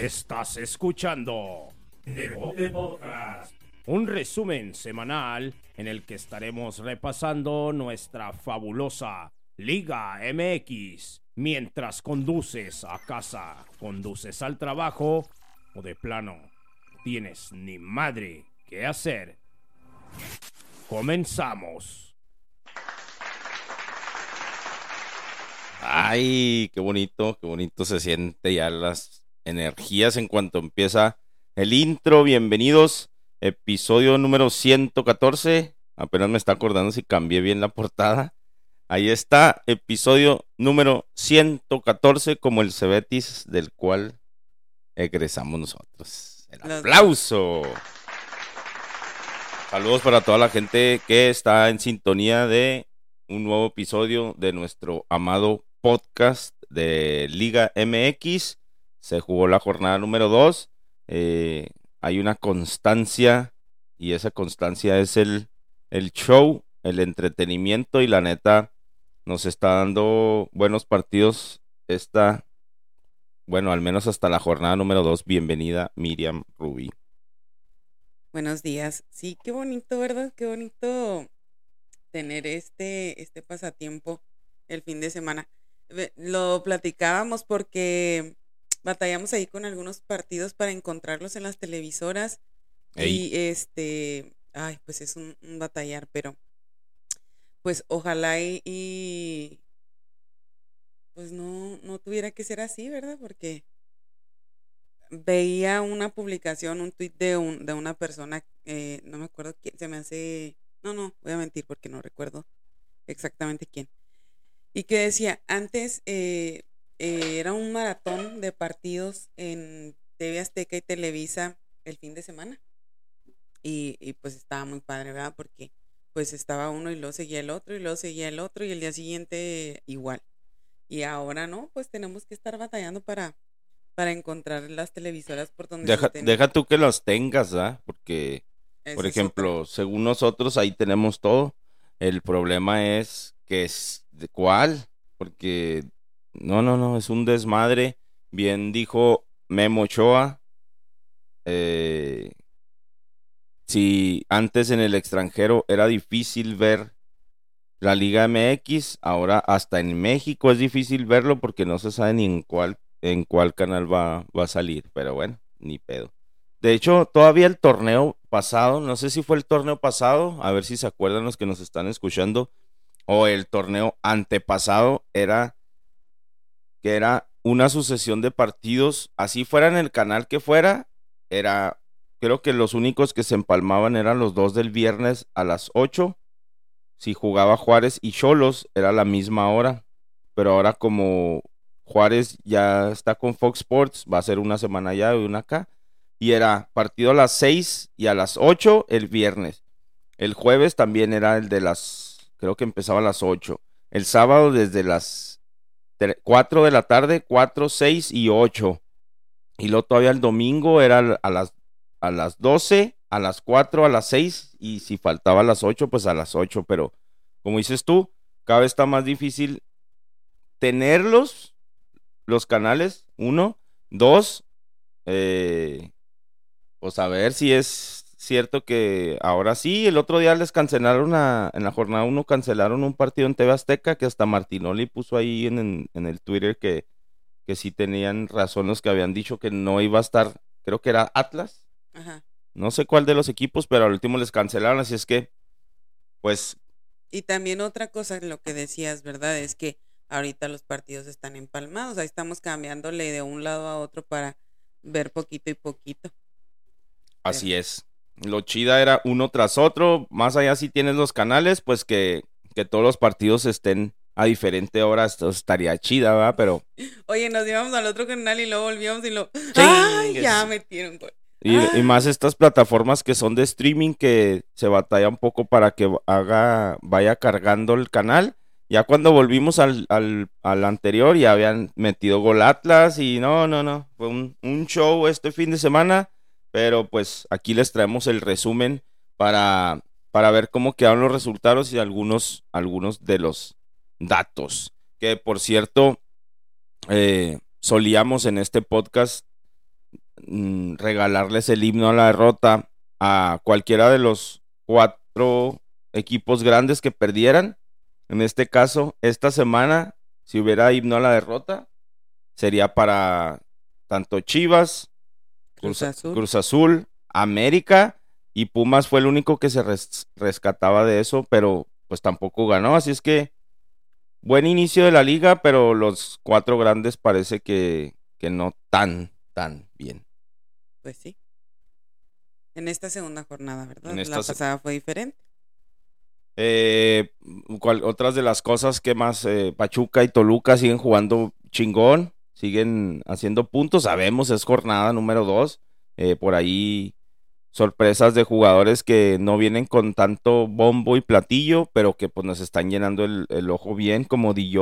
Estás escuchando Deporte Podcast, un resumen semanal en el que estaremos repasando nuestra fabulosa Liga MX mientras conduces a casa, conduces al trabajo o de plano tienes ni madre que hacer. Comenzamos. Ay, qué bonito, qué bonito se siente ya las energías en cuanto empieza el intro. Bienvenidos, episodio número 114. Apenas me está acordando si cambié bien la portada. Ahí está, episodio número 114, como el Cebetis del cual egresamos nosotros. El aplauso. Saludos para toda la gente que está en sintonía de un nuevo episodio de nuestro amado podcast de Liga MX. Se jugó la jornada número 2. Eh, hay una constancia y esa constancia es el, el show, el entretenimiento y la neta nos está dando buenos partidos esta, bueno, al menos hasta la jornada número 2. Bienvenida Miriam Rubí. Buenos días. Sí, qué bonito, ¿verdad? Qué bonito tener este, este pasatiempo el fin de semana. Lo platicábamos porque batallamos ahí con algunos partidos para encontrarlos en las televisoras. Y este, ay, pues es un, batallar, pero pues ojalá y, pues no, no tuviera que ser así, ¿verdad? Porque veía una publicación, un tweet de, un, de una persona, eh, no me acuerdo quién, se me hace, no, no, voy a mentir porque no recuerdo exactamente quién. Y que decía, antes eh, eh, era un maratón de partidos en TV Azteca y Televisa el fin de semana. Y, y, pues estaba muy padre, ¿verdad? Porque pues estaba uno y luego seguía el otro y luego seguía el otro y el día siguiente igual. Y ahora no, pues tenemos que estar batallando para, para encontrar las televisoras por donde deja, deja tú que las tengas, ¿ah? Porque, por ejemplo, según nosotros ahí tenemos todo. El problema es que es de cuál, porque no, no, no, es un desmadre. Bien dijo Memo Ochoa. Eh, si antes en el extranjero era difícil ver la Liga MX, ahora hasta en México es difícil verlo porque no se sabe ni en cuál en cuál canal va, va a salir, pero bueno, ni pedo. De hecho, todavía el torneo pasado, no sé si fue el torneo pasado, a ver si se acuerdan los que nos están escuchando, o el torneo antepasado, era que era una sucesión de partidos, así fuera en el canal que fuera, era, creo que los únicos que se empalmaban eran los dos del viernes a las 8, si jugaba Juárez y Cholos, era la misma hora, pero ahora como Juárez ya está con Fox Sports, va a ser una semana allá y una acá. Y era partido a las 6 y a las 8 el viernes. El jueves también era el de las, creo que empezaba a las 8. El sábado desde las 4 de la tarde, 4, 6 y 8. Y luego todavía el domingo era a las, a las 12, a las 4, a las 6 y si faltaba a las 8, pues a las 8. Pero como dices tú, cada vez está más difícil tenerlos los canales, uno. Dos, eh, pues a ver si es cierto que ahora sí, el otro día les cancelaron en la jornada uno, cancelaron un partido en TV Azteca que hasta Martinoli puso ahí en, el Twitter que, que sí tenían razón los que habían dicho que no iba a estar, creo que era Atlas. No sé cuál de los equipos, pero al último les cancelaron, así es que, pues... Y también otra cosa, lo que decías, ¿verdad? Es que ahorita los partidos están empalmados, ahí estamos cambiándole de un lado a otro para ver poquito y poquito. Así es. Lo chida era uno tras otro, más allá si tienes los canales, pues que, que todos los partidos estén a diferente hora, esto estaría chida, ¿verdad? Pero... Oye, nos íbamos al otro canal y luego volvíamos y lo... ¡Ay, ya metieron! Y, y, más estas plataformas que son de streaming que se batalla un poco para que haga, vaya cargando el canal ya cuando volvimos al, al, anterior ya habían metido gol Atlas y no, no, no. Fue un, show este fin de semana. Pero pues aquí les traemos el resumen para, para ver cómo quedaron los resultados y algunos, algunos de los datos. Que por cierto, eh, solíamos en este podcast mm, regalarles el himno a la derrota a cualquiera de los cuatro equipos grandes que perdieran. En este caso, esta semana, si hubiera himno a la derrota, sería para tanto Chivas, Cruz, Azul. América y Pumas fue el único que se rescataba de eso, pero pues tampoco ganó. Así es que buen inicio de la liga, pero los cuatro grandes parece que, que no tan, tan bien. Pues sí. En esta segunda jornada, ¿verdad? la pasada fue diferente. Eh, otras de las cosas que más eh, Pachuca y Toluca siguen jugando chingón, siguen haciendo puntos, sabemos, es jornada número dos. Eh, por ahí sorpresas de jugadores que no vienen con tanto bombo y platillo, pero que pues nos están llenando el, ojo bien, como Di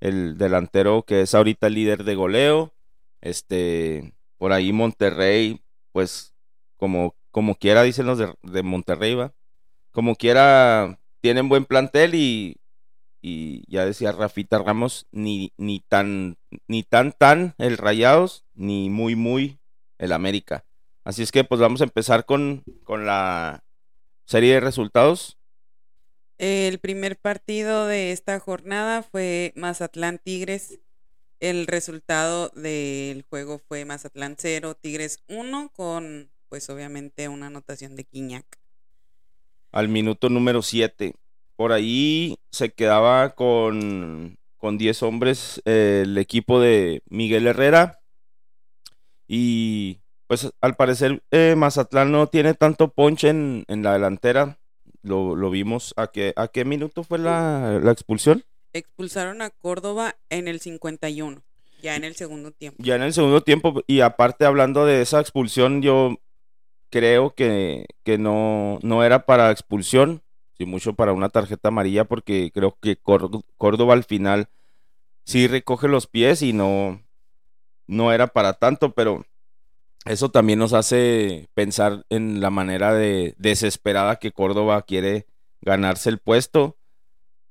el delantero que es ahorita el líder de goleo. Este, por ahí Monterrey, pues como, como quiera, dicen los de, Monterrey, va. Como quiera, tienen buen plantel y, y ya decía Rafita Ramos, ni, ni tan, ni tan tan el Rayados, ni muy muy el América. Así es que pues vamos a empezar con, con la serie de resultados. El primer partido de esta jornada fue Mazatlán Tigres. El resultado del juego fue Mazatlán 0, Tigres 1, con pues obviamente una anotación de Quiñac. Al minuto número 7. Por ahí se quedaba con, con 10 hombres el equipo de Miguel Herrera. Y pues al parecer eh, Mazatlán no tiene tanto ponche en, la delantera. Lo, vimos. ¿A qué, ¿A qué minuto fue la, expulsión? Expulsaron a Córdoba en el 51, ya en el segundo tiempo. Ya en el segundo tiempo. Y aparte, hablando de esa expulsión, yo creo que, que no, no era para expulsión, sino mucho para una tarjeta amarilla, porque creo que Córdoba al final sí recoge los pies y no, no era para tanto, pero eso también nos hace pensar en la manera de desesperada que Córdoba quiere ganarse el puesto.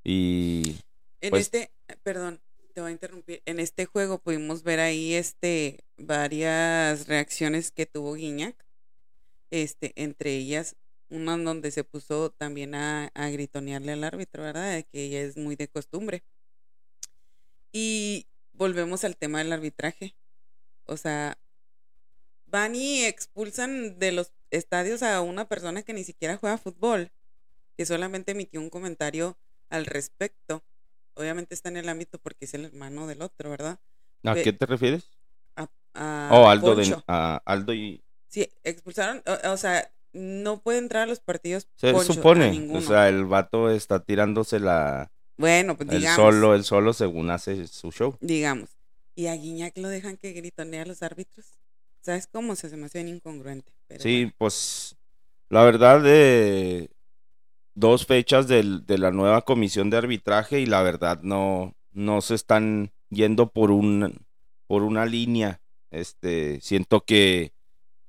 Y. En pues este, perdón, te voy a interrumpir. En este juego pudimos ver ahí este varias reacciones que tuvo Guiñac. Este, entre ellas, en donde se puso también a, a gritonearle al árbitro, ¿verdad? que ella es muy de costumbre. Y volvemos al tema del arbitraje. O sea, van y expulsan de los estadios a una persona que ni siquiera juega fútbol, que solamente emitió un comentario al respecto. Obviamente está en el ámbito porque es el hermano del otro, ¿verdad? ¿A qué te refieres? A, oh, Aldo, de, a Aldo y... Sí, expulsaron, o, sea, no puede entrar a los partidos. Se supone, o sea, el vato está tirándose la... Bueno, pues digamos. El solo, el solo según hace su show. Digamos. ¿Y a Guiñac lo dejan que gritonee a los árbitros? ¿Sabes cómo? Se, me hace bien incongruente. sí, pues la verdad de dos fechas de la nueva comisión de arbitraje y la verdad no, no se están yendo por un por una línea. Este, siento que,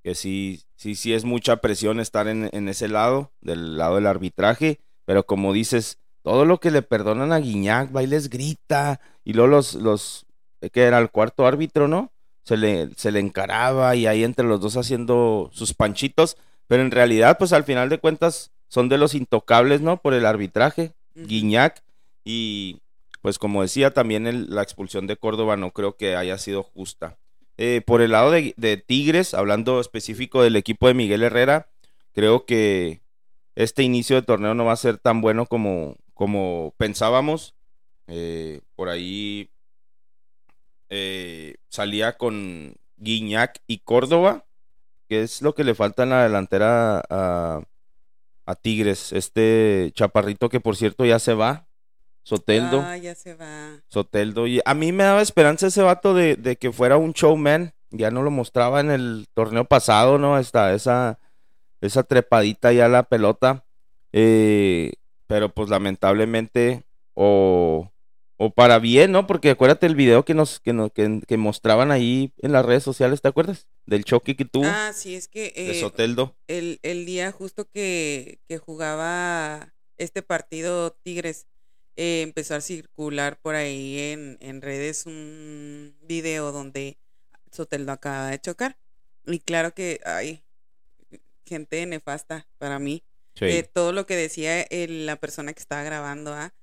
que sí, sí, sí es mucha presión estar en, en ese lado, del lado del arbitraje, pero como dices, todo lo que le perdonan a Guiñac, bailes grita, y luego los, los, que era el cuarto árbitro, ¿no? se le, se le encaraba y ahí entre los dos haciendo sus panchitos, pero en realidad, pues al final de cuentas, son de los intocables, ¿no? Por el arbitraje, Guiñac, y pues como decía, también la expulsión de Córdoba no creo que haya sido justa. Eh, por el lado de, Tigres, hablando específico del equipo de Miguel Herrera, creo que este inicio de torneo no va a ser tan bueno como, como pensábamos. Eh, por ahí eh, salía con Guiñac y Córdoba, que es lo que le falta en la delantera a, Tigres. Este chaparrito que por cierto ya se va, Soteldo. Ah, ya se va. Soteldo. Y a mí me daba esperanza ese vato de, que fuera un showman. Ya no lo mostraba en el torneo pasado, ¿no? Esta, esa, esa trepadita ya la pelota. Eh, pero pues lamentablemente o o para bien, ¿no? Porque acuérdate el video que nos que, nos, que, mostraban ahí en las redes sociales, ¿te acuerdas? Del choque que tuvo. Ah, sí, es que de eh, Soteldo. El, el día justo que, que jugaba este partido Tigres, eh, empezó a circular por ahí en, en redes un video donde Soteldo acaba de chocar. y claro que hay gente nefasta para mí. Eh, todo lo que decía la persona que estaba grabando, ¿ah?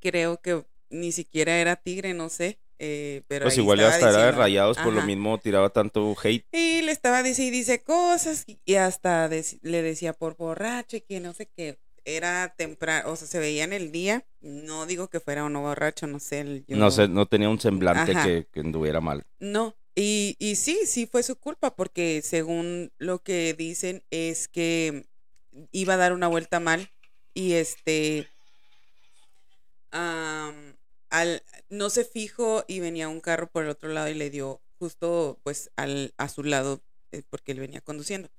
creo que ni siquiera era tigre, no sé. Eh, pero pues igual ya era de rayados, por lo mismo tiraba tanto hate. Y le estaba diciendo, dice cosas, y hasta le decía por borracho y que no sé qué. Era temprano, o sea, se veía en el día. No digo que fuera uno borracho, no sé. No sé, no tenía un semblante que, que, anduviera mal. No, y, y sí, sí fue su culpa, porque según lo que dicen es que iba a dar una vuelta mal y este al, no se fijó y venía un carro por el otro lado y le dio justo pues al, a su lado eh, porque él venía conduciendo.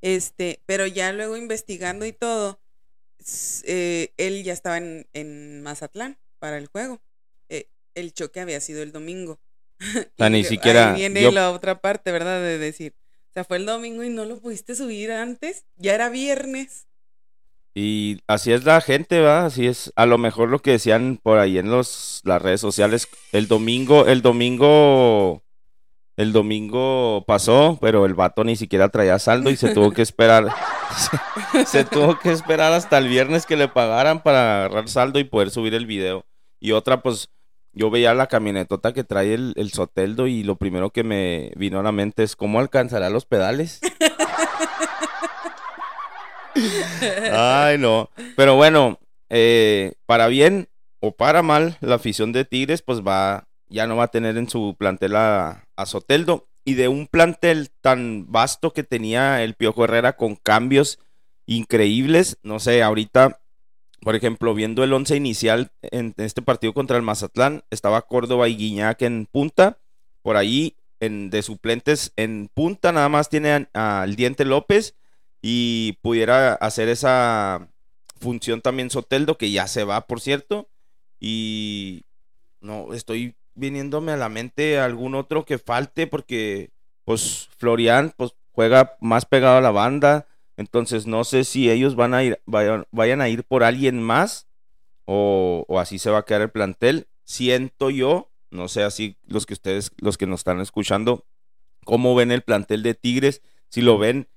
Este, pero ya luego investigando y todo, eh, él ya estaba en, en, Mazatlán para el juego. Eh, el choque había sido el domingo. O ni siquiera. Ahí viene la otra parte, ¿verdad? De decir, o sea, fue el domingo y no lo pudiste subir antes, ya era viernes. Y así es la gente, ¿va? Así es. A lo mejor lo que decían por ahí en los, las redes sociales, el domingo, el domingo, el domingo pasó, pero el vato ni siquiera traía saldo y se tuvo que esperar, se, tuvo que esperar hasta el viernes que le pagaran para agarrar saldo y poder subir el video. Y otra, pues, yo veía la camionetota que trae el, el Soteldo y lo primero que me vino a la mente es cómo alcanzará los pedales. Ay, no. Pero bueno, eh, para bien o para mal, la afición de Tigres, pues va, ya no va a tener en su plantel a, Soteldo. Y de un plantel tan vasto que tenía el Piojo Herrera con cambios increíbles, no sé, ahorita, por ejemplo, viendo el once inicial en, este partido contra el Mazatlán, estaba Córdoba y Guiñac en punta. Por ahí, en, de suplentes en punta, nada más tiene al Diente López y pudiera hacer esa función también Soteldo, que ya se va, por cierto. Y no, estoy viniéndome a la mente algún otro que falte, porque pues Florian pues juega más pegado a la banda. Entonces no sé si ellos van a ir, vayan, a ir por alguien más o, o, así se va a quedar el plantel. Siento yo, no sé así los que ustedes, los que nos están escuchando, cómo ven el plantel de Tigres, si lo ven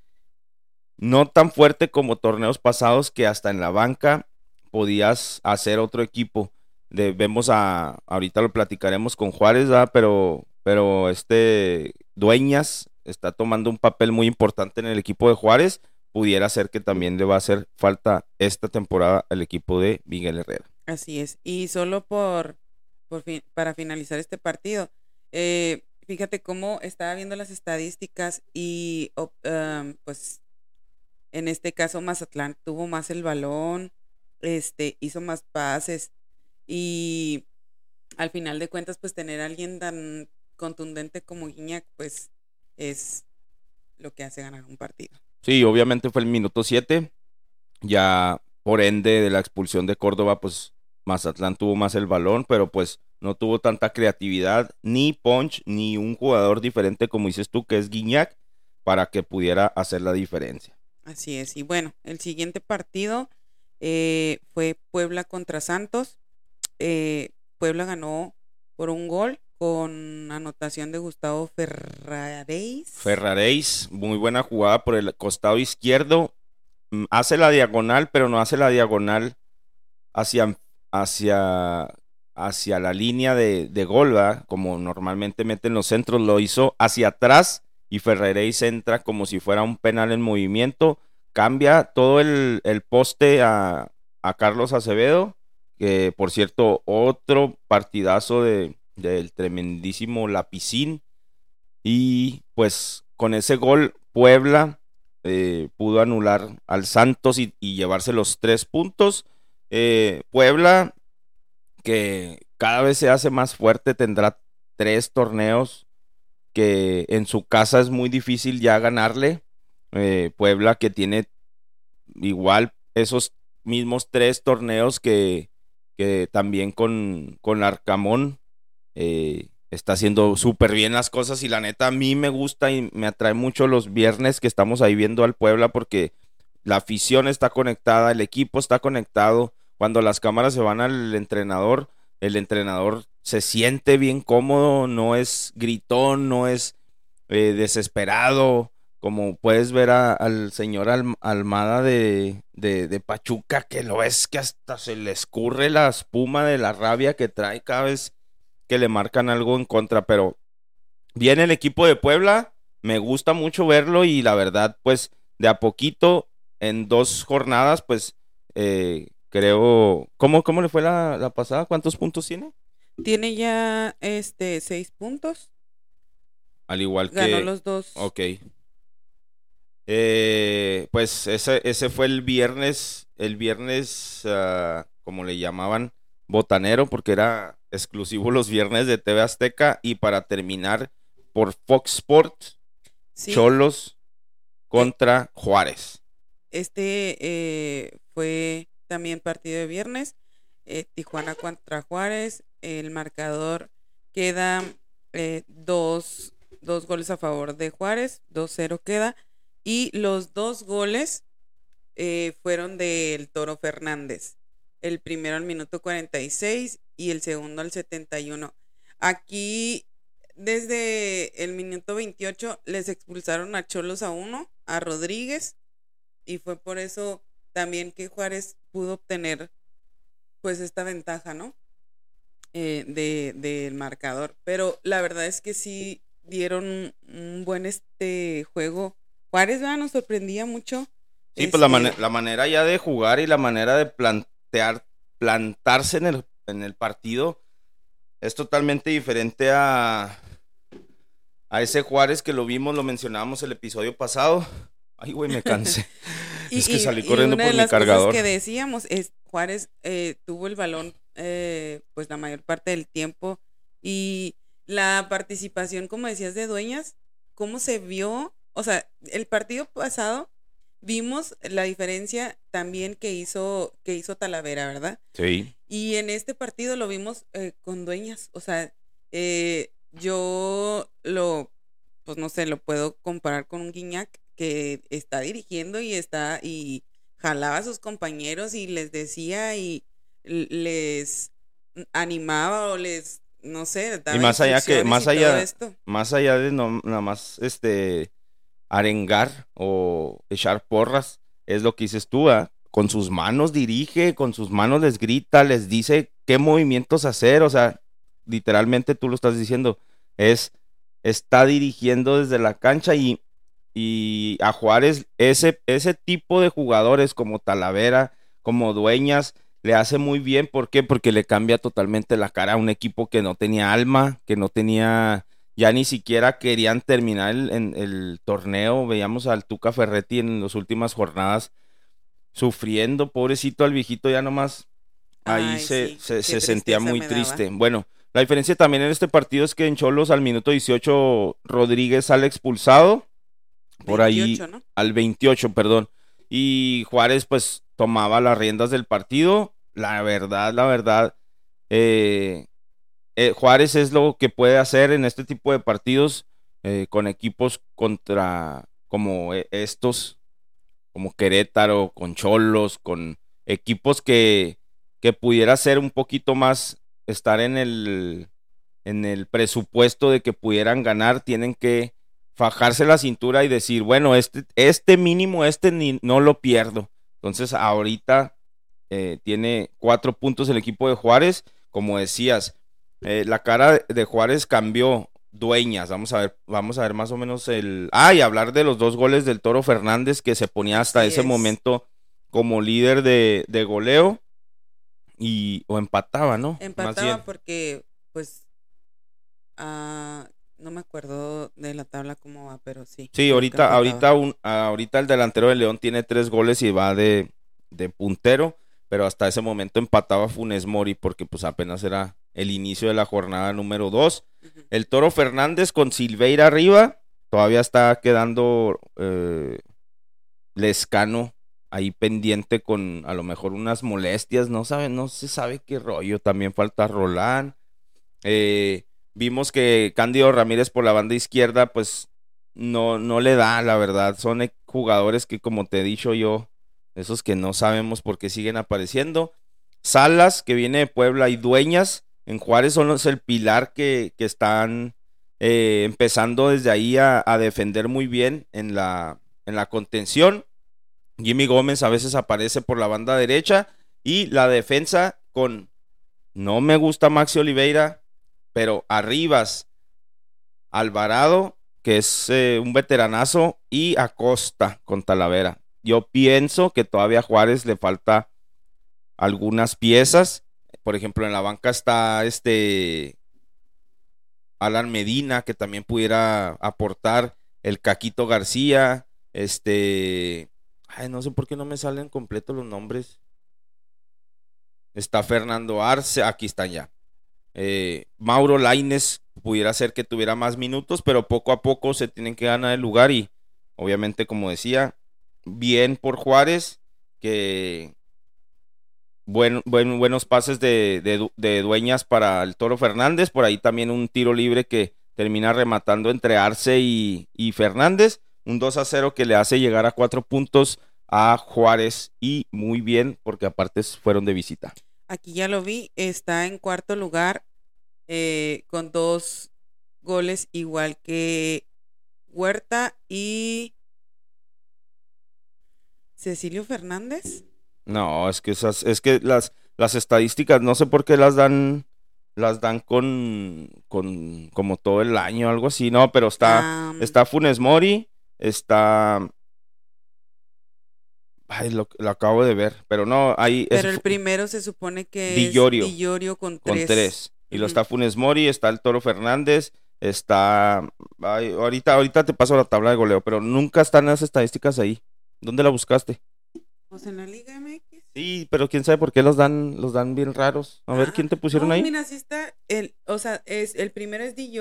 no tan fuerte como torneos pasados que hasta en la banca podías hacer otro equipo. Vemos a, ahorita lo platicaremos con Juárez, pero, pero este Dueñas está tomando un papel muy importante en el equipo de Juárez. Pudiera ser que también le va a hacer falta esta temporada al equipo de Miguel Herrera. Así es. Y solo por, por para finalizar este partido, eh, fíjate cómo estaba viendo las estadísticas y pues en este caso, Mazatlán tuvo más el balón, este, hizo más pases y al final de cuentas, pues tener a alguien tan contundente como Guiñac, pues es lo que hace ganar un partido. Sí, obviamente fue el minuto 7. Ya por ende de la expulsión de Córdoba, pues Mazatlán tuvo más el balón, pero pues no tuvo tanta creatividad, ni punch, ni un jugador diferente como dices tú, que es Guiñac, para que pudiera hacer la diferencia. Así es. Y bueno, el siguiente partido eh, fue Puebla contra Santos. Eh, Puebla ganó por un gol con anotación de Gustavo Ferraréis. Ferraréis, muy buena jugada por el costado izquierdo. Mm, hace la diagonal, pero no hace la diagonal hacia, hacia, hacia la línea de, de gol, como normalmente meten los centros. Lo hizo hacia atrás y Ferreréis entra como si fuera un penal en movimiento, cambia todo el, poste a, Carlos Acevedo, que por cierto, otro partidazo de, del tremendísimo Lapicín, y pues con ese gol Puebla eh, pudo anular al Santos y, llevarse los tres puntos. Eh, Puebla, que cada vez se hace más fuerte, tendrá tres torneos que en su casa es muy difícil ya ganarle. Eh, Puebla que tiene igual esos mismos tres torneos que, que también con, con Arcamón eh, está haciendo súper bien las cosas y la neta a mí me gusta y me atrae mucho los viernes que estamos ahí viendo al Puebla porque la afición está conectada, el equipo está conectado, cuando las cámaras se van al entrenador, el entrenador se siente bien cómodo, no es gritón, no es eh, desesperado, como puedes ver al señor Almada de, de, Pachuca, que lo es que hasta se le escurre la espuma de la rabia que trae cada vez que le marcan algo en contra, pero viene el equipo de Puebla, me gusta mucho verlo y la verdad, pues de a poquito, en dos jornadas, pues eh, creo, ¿cómo, ¿cómo le fue la, la pasada? ¿Cuántos puntos tiene? Tiene ya este seis puntos. Al igual que. Ganó los dos. Ok. Eh, pues ese, ese fue el viernes, el viernes, ah, como le llamaban, botanero, porque era exclusivo los viernes de TV Azteca. Y para terminar, por Fox Sports, Cholos contra Juárez. Este eh, fue también partido de viernes. Eh, Tijuana contra Juárez. El marcador queda dos, dos goles a favor de Juárez, 2-0 queda. Y los dos goles eh, fueron del Toro Fernández. El primero al minuto 46 y el segundo al 71. Aquí, desde el minuto 28, les expulsaron a Cholos a uno, a Rodríguez. Y fue por eso también que Juárez pudo obtener pues esta ventaja, ¿no? Eh, del marcador. Pero la verdad es que sí dieron un buen este juego Juárez nos sorprendía mucho. Sí, pues la, este la, manera ya de jugar y la manera de plantear, plantarse en el, en el partido es totalmente diferente a, a ese Juárez que lo vimos, lo mencionábamos el episodio pasado. Ay, güey, me cansé. es que salí corriendo por mi cargador. que decíamos es Juárez eh, tuvo el balón eh, pues la mayor parte del tiempo y la participación, como decías, de Dueñas, cómo se vio o sea, el partido pasado vimos la diferencia también que hizo, que hizo Talavera, ¿verdad? Sí. Y en este partido lo vimos eh, con dueñas. O sea, eh, yo lo, pues no sé, lo puedo comparar con un Guiñac que está dirigiendo y está y jalaba a sus compañeros y les decía y les animaba o les no sé, y más allá que más allá más allá de no nada más este arengar o echar porras, es lo que dices tú, con sus manos dirige, con sus manos les grita, les dice qué movimientos hacer, o sea, literalmente tú lo estás diciendo, es, está dirigiendo desde la cancha y, y a Juárez ese, ese tipo de jugadores como Talavera, como Dueñas, le hace muy bien, ¿por qué? Porque le cambia totalmente la cara a un equipo que no tenía alma, que no tenía ya ni siquiera querían terminar el, en, el torneo. Veíamos al Tuca Ferretti en las últimas jornadas sufriendo, pobrecito al viejito, ya nomás ahí se, se, sentía muy triste. Bueno, la diferencia también en este partido es que en Cholos al minuto 18 Rodríguez sale expulsado. Por ahí al 28, perdón. Y Juárez pues tomaba las riendas del partido. La verdad, la verdad, eh, eh, Juárez es lo que puede hacer en este tipo de partidos eh, con equipos contra como eh, estos, como Querétaro, con Cholos, con equipos que, que pudiera ser un poquito más, estar en el, en el presupuesto de que pudieran ganar, tienen que fajarse la cintura y decir, bueno, este, este mínimo, este ni, no lo pierdo. Entonces ahorita tiene cuatro puntos el equipo de Juárez, como decías, eh, la cara de Juárez cambió. Dueñas, vamos a ver, vamos a ver más o menos el. Ah, y hablar de los dos goles del Toro Fernández que se ponía hasta ese momento como líder de, goleo y o empataba, ¿no? Empataba porque, pues, ah, no me acuerdo de la tabla cómo va, pero sí. Sí, ahorita, ahorita, un, ahorita el delantero de León tiene tres goles y va de, de puntero, pero hasta ese momento empataba Funes Mori porque pues apenas era el inicio de la jornada número 2. El Toro Fernández con Silveira arriba, todavía está quedando eh, Lescano ahí pendiente con a lo mejor unas molestias, no sabe, no se sabe qué rollo, también falta Roland. Eh, vimos que Cándido Ramírez por la banda izquierda, pues no, no le da, la verdad, son jugadores que como te he dicho yo, esos que no sabemos por qué siguen apareciendo. Salas, que viene de Puebla, y Dueñas, en Juárez son los el pilar que, que están eh, empezando desde ahí a, defender muy bien en la, en la contención. Jimmy Gómez a veces aparece por la banda derecha y la defensa con, no me gusta Maxi Oliveira, pero Arribas, Alvarado, que es eh, un veteranazo, y Acosta con Talavera. Yo pienso que todavía a Juárez le falta algunas piezas. Por ejemplo, en la banca está este Alan Medina, que también pudiera aportar, el Caquito García, este, ay, no sé por qué no me salen completos los nombres. Está Fernando Arce, aquí están ya. Eh, Mauro Laines pudiera ser que tuviera más minutos, pero poco a poco se tienen que ganar el lugar y obviamente, como decía, bien por Juárez, que buen, buenos pases de, dueñas para el Toro Fernández. Por ahí también un tiro libre que termina rematando entre Arce y, Fernández. Un 2 a 0 que le hace llegar a cuatro puntos a Juárez y muy bien porque aparte fueron de visita. Aquí ya lo vi, está en cuarto lugar eh, con dos goles igual que Huerta y Cecilio Fernández. No, es que esas, es que las, las estadísticas, no sé por qué las dan, las dan con, con como todo el año, algo así, no, pero está, está Funes Mori, está Ay, lo, acabo de ver, pero no, ahí Pero el primero se supone que es Dillorio con tres. Con tres. Y lo está Funes Mori, está el Toro Fernández, está... ahorita, ahorita te paso la tabla de goleo, pero nunca están las estadísticas ahí. ¿Dónde la buscaste? Pues en la Liga MX. Sí, pero quién sabe por qué los dan, los dan bien raros. A ver, ah, ¿quién te pusieron ahí? Mira, sí está, el, o sea, es, el primero es Di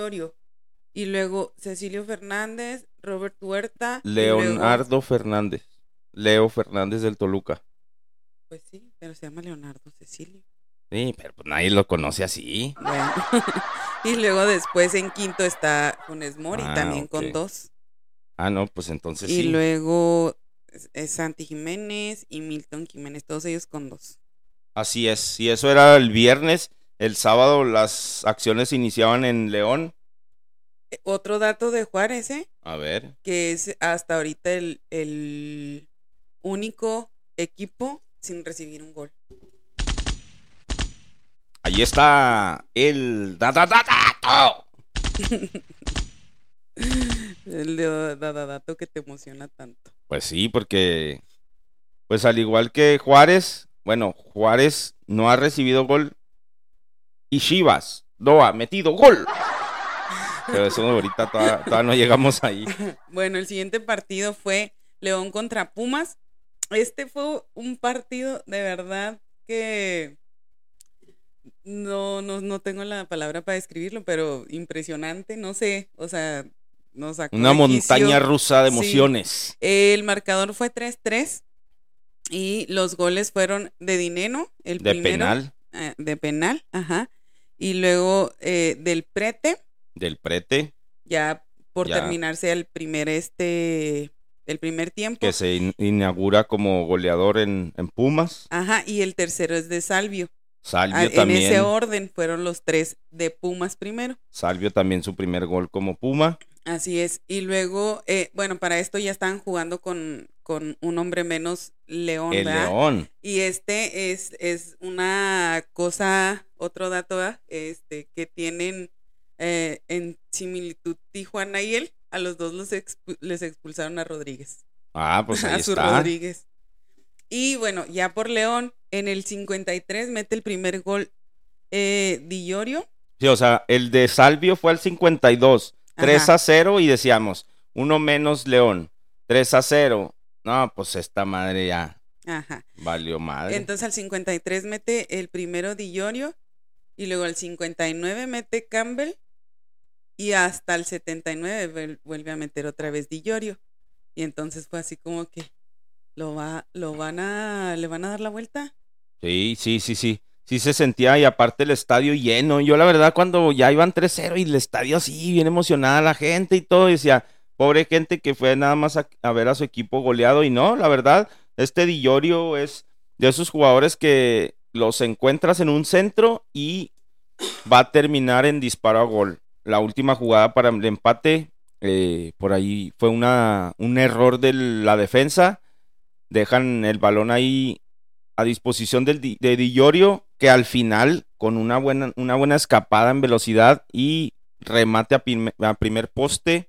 y luego Cecilio Fernández, Robert Huerta. Leonardo Fernández. Leo Fernández del Toluca. Pues sí, pero se llama Leonardo Cecilio. Sí, pero pues nadie lo conoce así. y luego después en quinto está Funes Mori, ah, también con dos. Ah, no, pues entonces y sí. Y luego es Santi Jiménez y Milton Jiménez, todos ellos con dos. Así es, y eso era el viernes. El sábado las acciones iniciaban en León. Eh, otro dato de Juárez, ¿eh? A ver. Que es hasta ahorita el, el único equipo sin recibir un gol. Ahí está el da da da dato. el de da, da, dato que te emociona tanto. Pues sí, porque, pues al igual que Juárez, bueno, Juárez no ha recibido gol y Chivas no ha metido gol. Pero eso ahorita todavía, no llegamos ahí. Bueno, el siguiente partido fue León contra Pumas. Este fue un partido de verdad que no, no, no tengo la palabra para describirlo, pero impresionante, no sé, o sea, una montaña rusa de emociones. El marcador fue 3-3 y los goles fueron de Dineno, el de penal. Eh, de penal, ajá. Y luego eh, del Prete. Del Prete. Ya por terminarse el primer este el primer tiempo. Que se inaugura como goleador en, en, Pumas. Ajá, y el tercero es de Salvio. Salvio ah, también. En ese orden fueron los tres de Pumas primero. Salvio también su primer gol como Puma. Así es. Y luego, eh, bueno, para esto ya están jugando con, con un hombre menos León. El León. Y este es, es una cosa, otro dato, este, que tienen eh, en similitud Tijuana y él. A los dos los les expulsaron a Rodríguez. Ah, pues ahí a su Rodríguez. Y bueno, ya por León, en el 53 mete el primer gol eh, Dillorio. Sí, o sea, el de Salvio fue al 52. 3 a 0 y decíamos, uno menos León, 3 a 0. No, pues esta madre ya Ajá. valió madre. Entonces al 53 mete el primero Dillorio y luego al 59 mete Campbell y hasta el 79 vuelve a meter otra vez Dillorio. Y entonces fue así como que lo va lo van a le van a dar la vuelta. Sí, sí, sí, sí sí se sentía y aparte el estadio lleno. Yo la verdad cuando ya iban 3-0 y el estadio así, bien emocionada la gente y todo, decía, pobre gente que fue nada más a, ver a su equipo goleado y no, la verdad, este Dillorio es de esos jugadores que los encuentras en un centro y va a terminar en disparo a gol. la última jugada para el empate, eh, por ahí fue una, un error de la defensa. Dejan el balón ahí a disposición de Dillorio, que al final, con una buena, una buena escapada en velocidad y remate a, primer poste,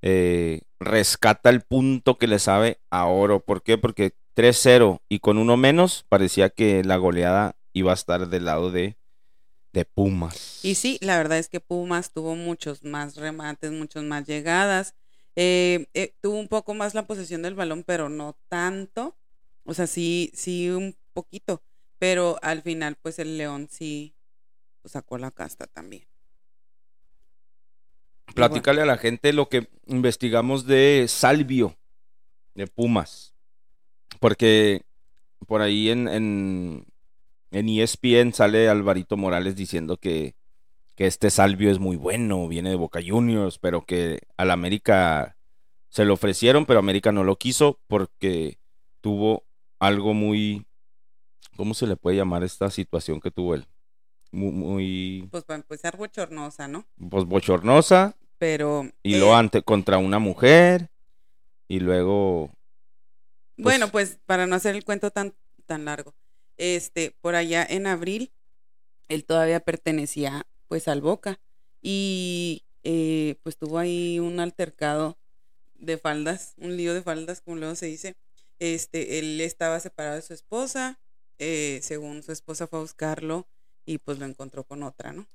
eh, rescata el punto que le sabe a oro. ¿Por qué? Porque 3-0 y con uno menos, parecía que la goleada iba a estar del lado de, de Pumas. Y sí, la verdad es que Pumas tuvo muchos más remates, muchos más llegadas. Eh, eh, tuvo un poco más la posesión del balón, pero no tanto. O sea, sí, sí, un poquito. Pero al final, pues el León sí pues, sacó la casta también. Platícale a la gente lo que investigamos de Salvio, de Pumas. Porque por ahí en, en, en ESPN sale Alvarito Morales diciendo que, que este Salvio es muy bueno, viene de Boca Juniors, pero que al América se lo ofrecieron, pero América no lo quiso porque tuvo algo muy, ¿cómo se le puede llamar esta situación que tuvo él? Muy, pues para empezar bochornosa, ¿no? Pues bochornosa. Pero y lo eh, ante contra una mujer y luego pues bueno, pues para no hacer el cuento tan tan largo. Este, por allá en abril él todavía pertenecía pues al Boca y eh, pues tuvo ahí un altercado de faldas, un lío de faldas, como luego se dice, este, él estaba separado de su esposa, eh, según su esposa fue a buscarlo y pues lo encontró con otra, ¿no?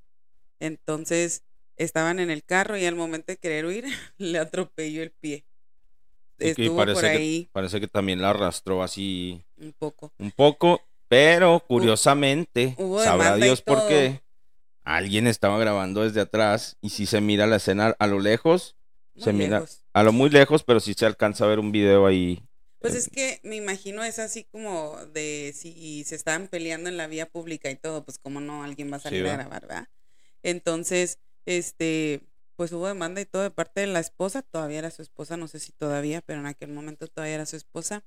Entonces estaban en el carro y al momento de querer huir le atropelló el pie. Estuvo parece por ahí. Que, parece que también la arrastró así. Un poco. Un poco, pero curiosamente, sabrá Dios por qué, alguien estaba grabando desde atrás y si se mira la escena a lo lejos, se mira a lo muy lejos, pero si se alcanza a ver un video ahí pues es que me imagino es así como de si se estaban peleando en la vía pública y todo, pues como no alguien va a salir a grabar, ¿verdad? Entonces, este, pues hubo demanda y todo de parte de la esposa, todavía era su esposa, no sé si todavía, pero en aquel momento todavía era su esposa.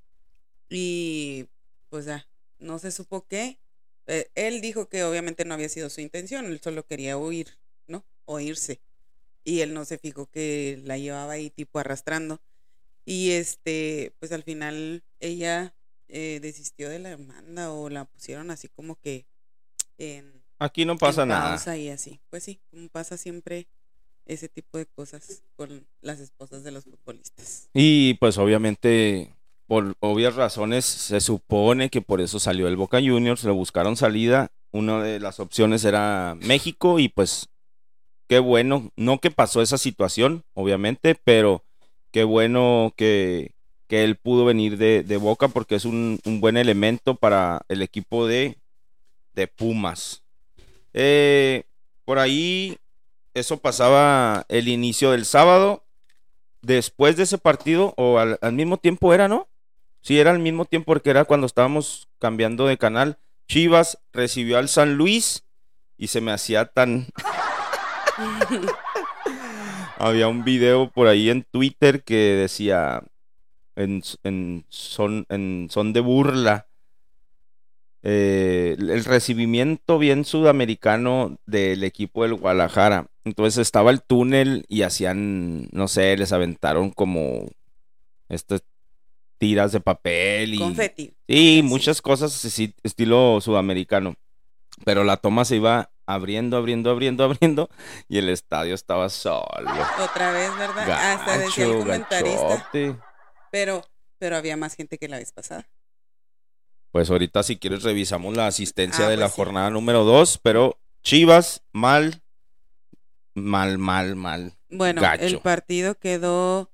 Y pues ya, no se supo qué. Eh, él dijo que obviamente no había sido su intención, él solo quería huir, ¿no? O irse. Y él no se fijó que la llevaba ahí tipo arrastrando. Y este, pues al final ella eh, desistió de la demanda o la pusieron así como que en... Aquí no pasa nada. Y así, pues sí, como pasa siempre ese tipo de cosas con las esposas de los futbolistas. Y pues obviamente, por obvias razones, se supone que por eso salió el Boca Juniors, le buscaron salida. Una de las opciones era México y pues qué bueno, no que pasó esa situación, obviamente, pero qué bueno que, él pudo venir de, Boca porque es un, buen elemento para el equipo de, de Pumas. Eh, por ahí, eso pasaba el inicio del sábado. Después de ese partido, o al, mismo tiempo era, ¿no? Sí, era al mismo tiempo porque era cuando estábamos cambiando de canal. Chivas recibió al San Luis y se me hacía tan... Había un video por ahí en Twitter que decía en, son, en son de burla. Eh, el recibimiento bien sudamericano del equipo del Guadalajara. Entonces estaba el túnel y hacían, no sé, les aventaron como estas tiras de papel y confeti. Sí, muchas cosas así, estilo sudamericano. Pero la toma se iba abriendo, abriendo, abriendo, abriendo, y el estadio estaba solo. Otra vez, ¿verdad? Hasta decía el comentarista. Pero, pero había más gente que la vez pasada. Pues ahorita si quieres revisamos la asistencia ah, de la pues jornada número 2, pero Chivas, mal, mal, mal, mal. Bueno, el partido quedó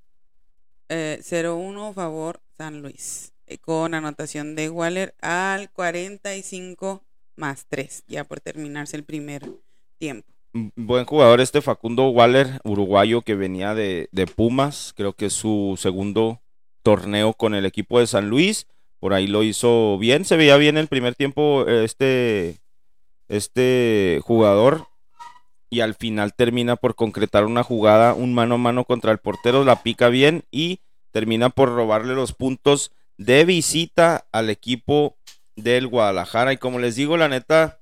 eh, 0-1 favor San Luis, eh, con anotación de Waller al 45 más tres, ya por terminarse el primer tiempo. Buen jugador este Facundo Waller, uruguayo que venía de, Pumas, creo que es su segundo torneo con el equipo de San Luis, por ahí lo hizo bien, se veía bien el primer tiempo este, este jugador. Y al final termina por concretar una jugada, un mano a mano contra el portero, la pica bien y termina por robarle los puntos de visita al equipo del Guadalajara. Y como les digo, la neta,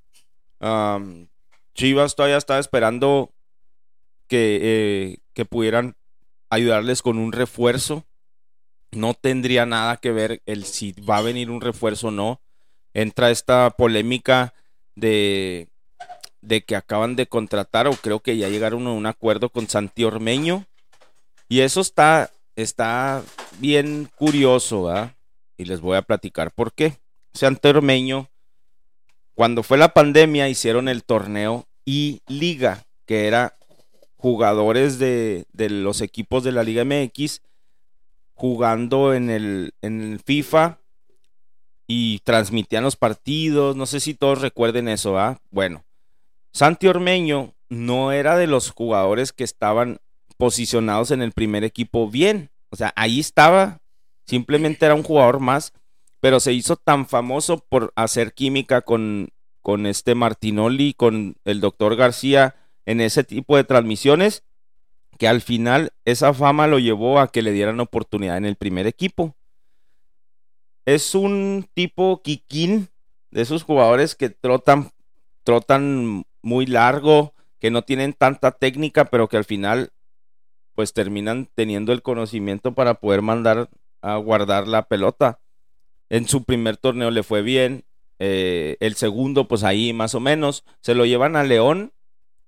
Chivas todavía estaba esperando que, eh, que pudieran ayudarles con un refuerzo. No tendría nada que ver el si va a venir un refuerzo o no. Entra esta polémica de, de que acaban de contratar o creo que ya llegaron a un acuerdo con Santi Ormeño. Y eso está, está bien curioso. Y les voy a platicar por qué. Santi Ormeño, cuando fue la pandemia, hicieron el torneo y liga, que era jugadores de, los equipos de la Liga MX jugando en el, en el FIFA y transmitían los partidos. No sé si todos recuerden eso, ¿ah? Bueno, Santi Ormeño no era de los jugadores que estaban posicionados en el primer equipo bien. O sea, ahí estaba, simplemente era un jugador más, pero se hizo tan famoso por hacer química con, con este Martinoli, con el doctor García en ese tipo de transmisiones, que al final esa fama lo llevó a que le dieran oportunidad en el primer equipo. Es un tipo quiquín de esos jugadores que trotan, trotan muy largo, que no tienen tanta técnica, pero que al final pues terminan teniendo el conocimiento para poder mandar a guardar la pelota. En su primer torneo le fue bien, eh, el segundo pues ahí más o menos, se lo llevan a León,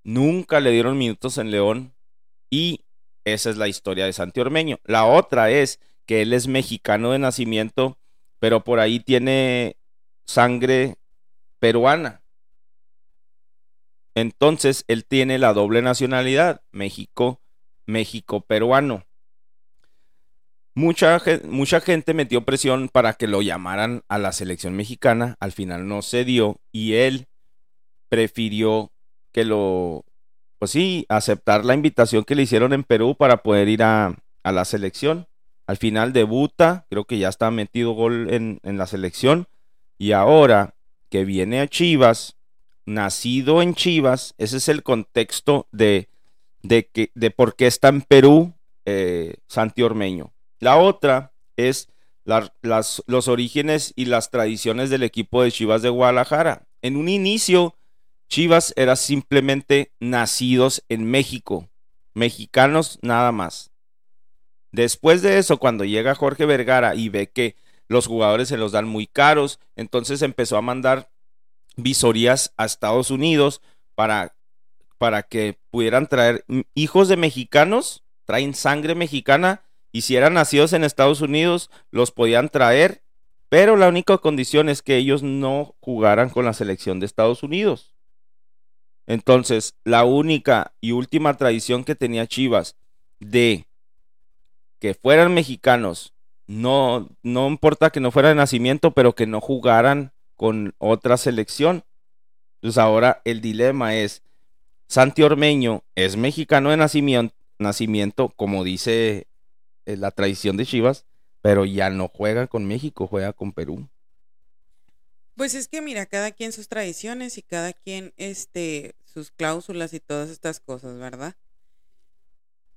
nunca le dieron minutos en León y esa es la historia de Santi Ormeño. La otra es que él es mexicano de nacimiento, pero por ahí tiene sangre peruana. Entonces, él tiene la doble nacionalidad, México, México-peruano. Mucha, mucha gente metió presión para que lo llamaran a la selección mexicana, al final no se dio y él prefirió que lo, pues sí, aceptar la invitación que le hicieron en Perú para poder ir a, a la selección. Al final debuta, creo que ya está metido gol en, en la selección y ahora que viene a Chivas, nacido en Chivas, ese es el contexto de, de, que, de por qué está en Perú eh, Santi Ormeño. La otra es los orígenes y las tradiciones del equipo de Chivas de Guadalajara. En un inicio, Chivas era simplemente nacidos en México, mexicanos nada más. Después de eso, cuando llega Jorge Vergara y ve que los jugadores se los dan muy caros, entonces empezó a mandar visorías a Estados Unidos para, para que pudieran traer hijos de mexicanos, traen sangre mexicana, y si eran nacidos en Estados Unidos, los podían traer, pero la única condición es que ellos no jugaran con la selección de Estados Unidos. Entonces, la única y última tradición que tenía Chivas de que fueran mexicanos, no, no importa que no fuera de nacimiento, pero que no jugaran con otra selección. Entonces ahora el dilema es, Santi Ormeño es mexicano de nacimiento, nacimiento como dice eh, la tradición de Chivas, pero ya no juega con México, juega con Perú. Pues es que mira, cada quien sus tradiciones y cada quien este sus cláusulas y todas estas cosas, ¿verdad?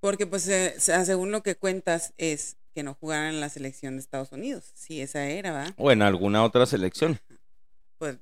Porque pues eh, según lo que cuentas es que no jugaran en la selección de Estados Unidos, si esa era, ¿verdad? O en alguna otra selección pues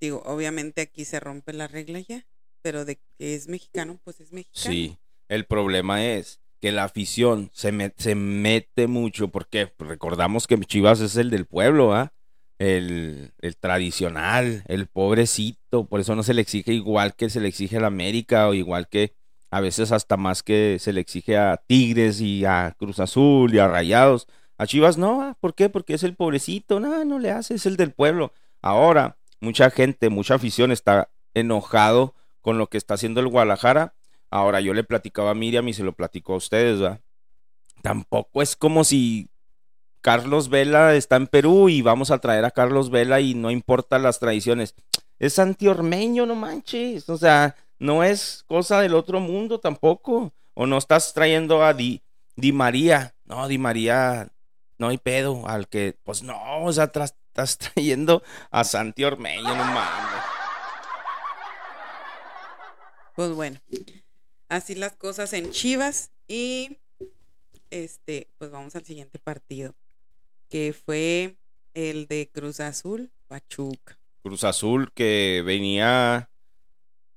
digo, obviamente aquí se rompe la regla ya, pero de que es mexicano, pues es mexicano. Sí, el problema es que la afición se, se mete mucho, porque recordamos que Chivas es el del pueblo, ¿ah? El, el, tradicional, el pobrecito, por eso no se le exige igual que se le exige a la América o igual que a veces hasta más que se le exige a Tigres y a Cruz Azul y a Rayados. A Chivas no, ¿ah? ¿por qué? Porque es el pobrecito, no, no le hace, es el del pueblo. Ahora, mucha gente, mucha afición está enojado con lo que está haciendo el Guadalajara. Ahora, yo le platicaba a Miriam y se lo platicó a ustedes, ¿verdad? Tampoco es como si Carlos Vela está en Perú y vamos a traer a Carlos Vela y no importa las tradiciones. Es antiormeño, no manches. O sea, no es cosa del otro mundo tampoco. O no estás trayendo a Di, Di María. No, Di María, no hay pedo. Al que, pues no, o sea, Estás trayendo a Santi Ormeño, no mames. Pues bueno, así las cosas en Chivas y este, pues vamos al siguiente partido, que fue el de Cruz Azul, Pachuca. Cruz Azul que venía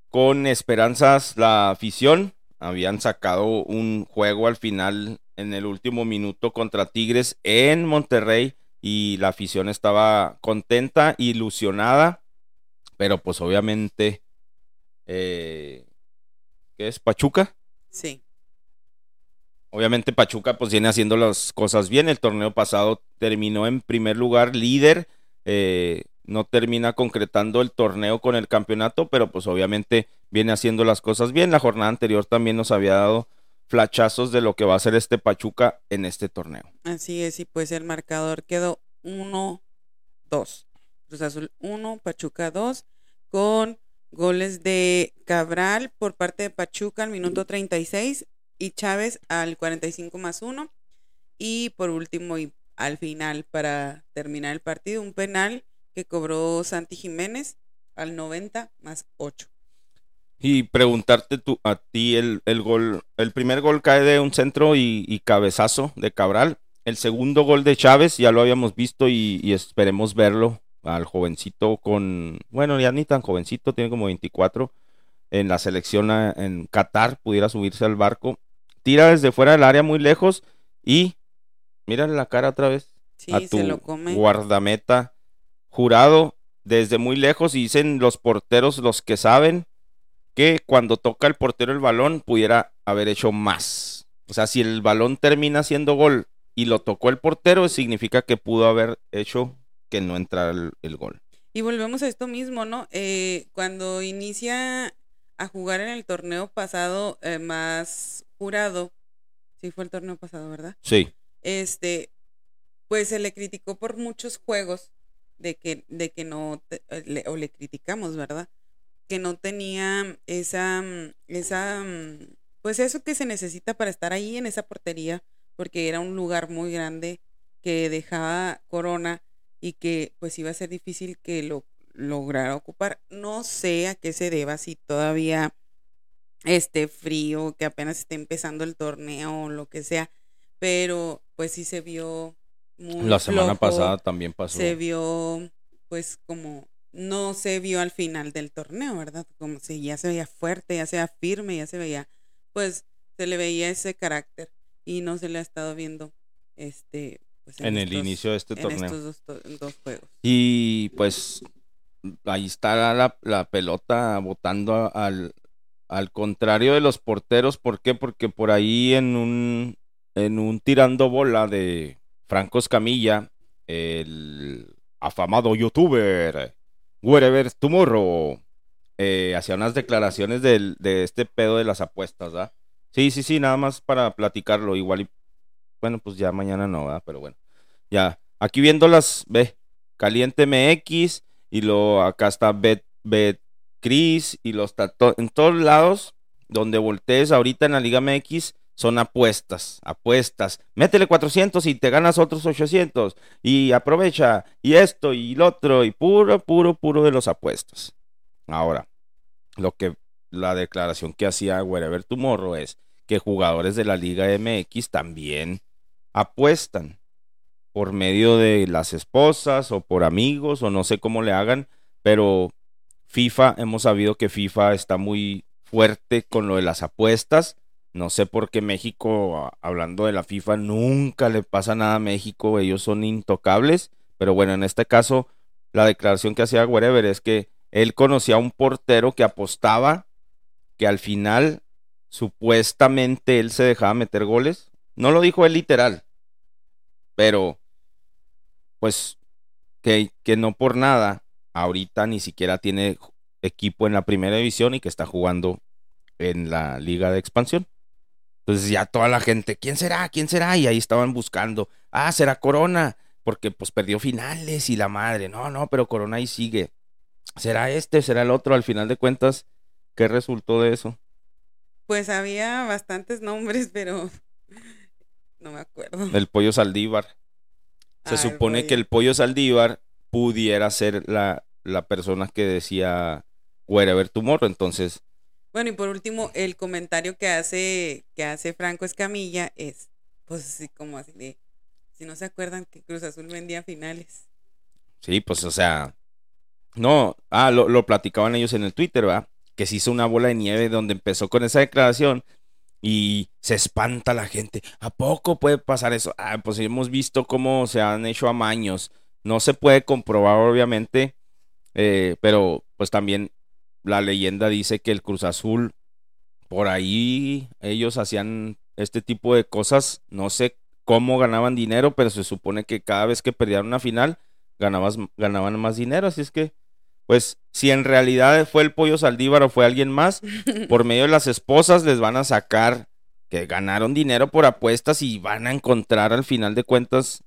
con esperanzas la afición, habían sacado un juego al final en el último minuto contra Tigres en Monterrey y la afición estaba contenta, ilusionada, pero pues obviamente, eh, ¿qué es? Pachuca. Sí. Obviamente Pachuca pues viene haciendo las cosas bien. El torneo pasado terminó en primer lugar líder. Eh, no termina concretando el torneo con el campeonato, pero pues obviamente viene haciendo las cosas bien. La jornada anterior también nos había dado flachazos de lo que va a ser este Pachuca en este torneo. Así es, y pues el marcador quedó 1-2. Cruz Azul 1, Pachuca 2, con goles de Cabral por parte de Pachuca al minuto 36 y Chávez al 45 más 1. Y por último y al final para terminar el partido, un penal que cobró Santi Jiménez al 90 más 8. Y preguntarte tú, a ti el, gol, el primer gol cae de un centro y, cabezazo de Cabral. El segundo gol de Chávez ya lo habíamos visto y, esperemos verlo al jovencito con, bueno, ya ni tan jovencito, tiene como 24 en la selección en Qatar, pudiera subirse al barco. Tira desde fuera del área muy lejos y mírale la cara otra vez. a tu guardameta jurado desde muy lejos y dicen los porteros los que saben que cuando toca el portero el balón pudiera haber hecho más. O sea, si el balón termina siendo gol y lo tocó el portero, significa que pudo haber hecho que no entrara el, gol. Y volvemos a esto mismo, ¿no? Eh, cuando inicia a jugar en el torneo pasado eh, más jurado, sí fue el torneo pasado, ¿verdad? Sí. Este, pues se le criticó por muchos juegos de que, de que no, eh, o le criticamos, ¿verdad? Que no tenía esa, mm, esa, mm, pues eso que se necesita para estar ahí en esa portería, porque era un lugar muy grande que dejaba Corona y que pues iba a ser difícil que lo lograra ocupar. No sé a qué se deba, si todavía esté frío, que apenas esté empezando el torneo o lo que sea, pero pues sí se vio la semana pasada también pasó. Se vio, pues, como no se vio al final del torneo, ¿verdad? Como si ya se veía fuerte, ya se veía firme, ya se veía, pues, se le veía ese carácter y no se le ha estado viendo, este, pues, en, el inicio de este torneo. Estos dos, juegos. Y pues ahí está la, la pelota botando al, al contrario de los porteros. ¿Por qué? Porque por ahí en un, en un tirando bola de Franco Escamilla, el afamado youtuber Wherever Tomorrow, eh, hacía unas declaraciones de, este pedo de las apuestas, ¿verdad? Sí, sí, sí, nada más para platicarlo. Igual, y, bueno, pues ya mañana no, ¿verdad? Pero bueno, ya. Aquí viendo las, ve, Caliente MX y lo acá está Bet, Bet Cris y los en todos lados donde voltees ahorita en la Liga MX son apuestas, apuestas. Métele 400 y te ganas otros 800. Y aprovecha, y esto, y lo otro, y puro, puro, puro de los apuestas. Ahora, lo que la declaración que hacía Wherever Tomorrow es que jugadores de la Liga MX también apuestan por medio de las esposas o por amigos o no sé cómo le hagan, pero FIFA, hemos sabido que FIFA está muy fuerte con lo de las apuestas no sé por qué México, hablando de la FIFA, nunca le pasa nada a México, ellos son intocables, pero bueno, en este caso, la declaración que hacía Wherever es que él conocía a un portero que apostaba que al final supuestamente él se dejaba meter goles. No lo dijo él literal, pero pues que, que no por nada ahorita ni siquiera tiene equipo en la primera división y que está jugando en la liga de expansión. Entonces ya toda la gente, ¿quién será? ¿Quién será? Y ahí estaban buscando, ah, será Corona, porque pues perdió finales y la madre, no, no, pero Corona ahí sigue. ¿Será este? ¿Será el otro? Al final de cuentas, ¿qué resultó de eso? Pues había bastantes nombres, pero no me acuerdo. El pollo Saldívar. Se supone que el pollo Saldívar pudiera ser la, la persona que decía Wherever Tomorrow. Entonces, bueno, y por último, el comentario que hace, que hace Franco Escamilla es, pues así como así de, si no se acuerdan que Cruz Azul vendía finales. Sí, pues o sea, no, ah, lo, lo platicaban ellos en el Twitter, ¿verdad? Que se hizo una bola de nieve donde empezó con esa declaración y se espanta la gente. ¿A poco puede pasar eso? Ah, pues hemos visto cómo se han hecho amaños. No se puede comprobar, obviamente, eh, pero pues también la leyenda dice que el Cruz Azul, por ahí ellos hacían este tipo de cosas. No sé cómo ganaban dinero, pero se supone que cada vez que perdían una final, ganaban más dinero. Así es que pues si en realidad fue el pollo Saldívar o fue alguien más, por medio de las esposas les van a sacar que ganaron dinero por apuestas y van a encontrar al final de cuentas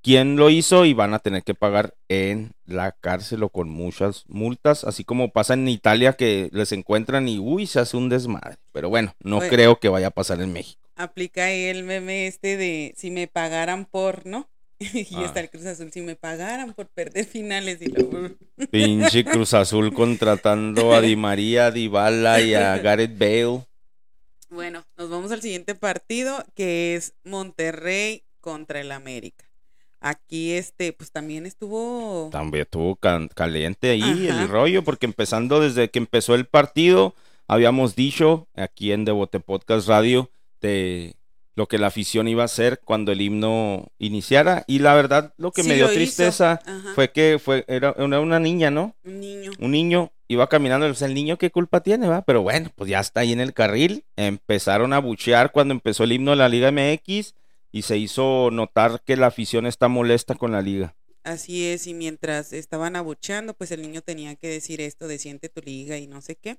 quién lo hizo y van a tener que pagar en la cárcel o con muchas multas, así como pasa en Italia que les encuentran y uy, se hace un desmadre. Pero bueno, no creo que vaya a pasar en México. Aplica ahí el meme este de si me pagaran por, ¿no? y ah. está el Cruz Azul. Si me pagaran por perder finales y luego. Pinche Cruz Azul contratando a Di María, a Dybala y a Gareth Bale. Bueno, nos vamos al siguiente partido que es Monterrey contra el América. Aquí este, pues también estuvo. También estuvo caliente ahí el rollo, porque empezando desde que empezó el partido, habíamos dicho aquí en Devote Podcast Radio de lo que la afición iba a hacer cuando el himno iniciara. Y la verdad, lo que me dio tristeza fue que fue, era, una niña, ¿no? Un niño. Un niño iba caminando, pues el niño qué culpa tiene, va, pero bueno, pues ya está ahí en el carril. Empezaron a buchear cuando empezó el himno de la Liga MX y se hizo notar que la afición está molesta con la liga. Así es, y mientras estaban abucheando, pues el niño tenía que decir esto de siente tu liga y no sé qué.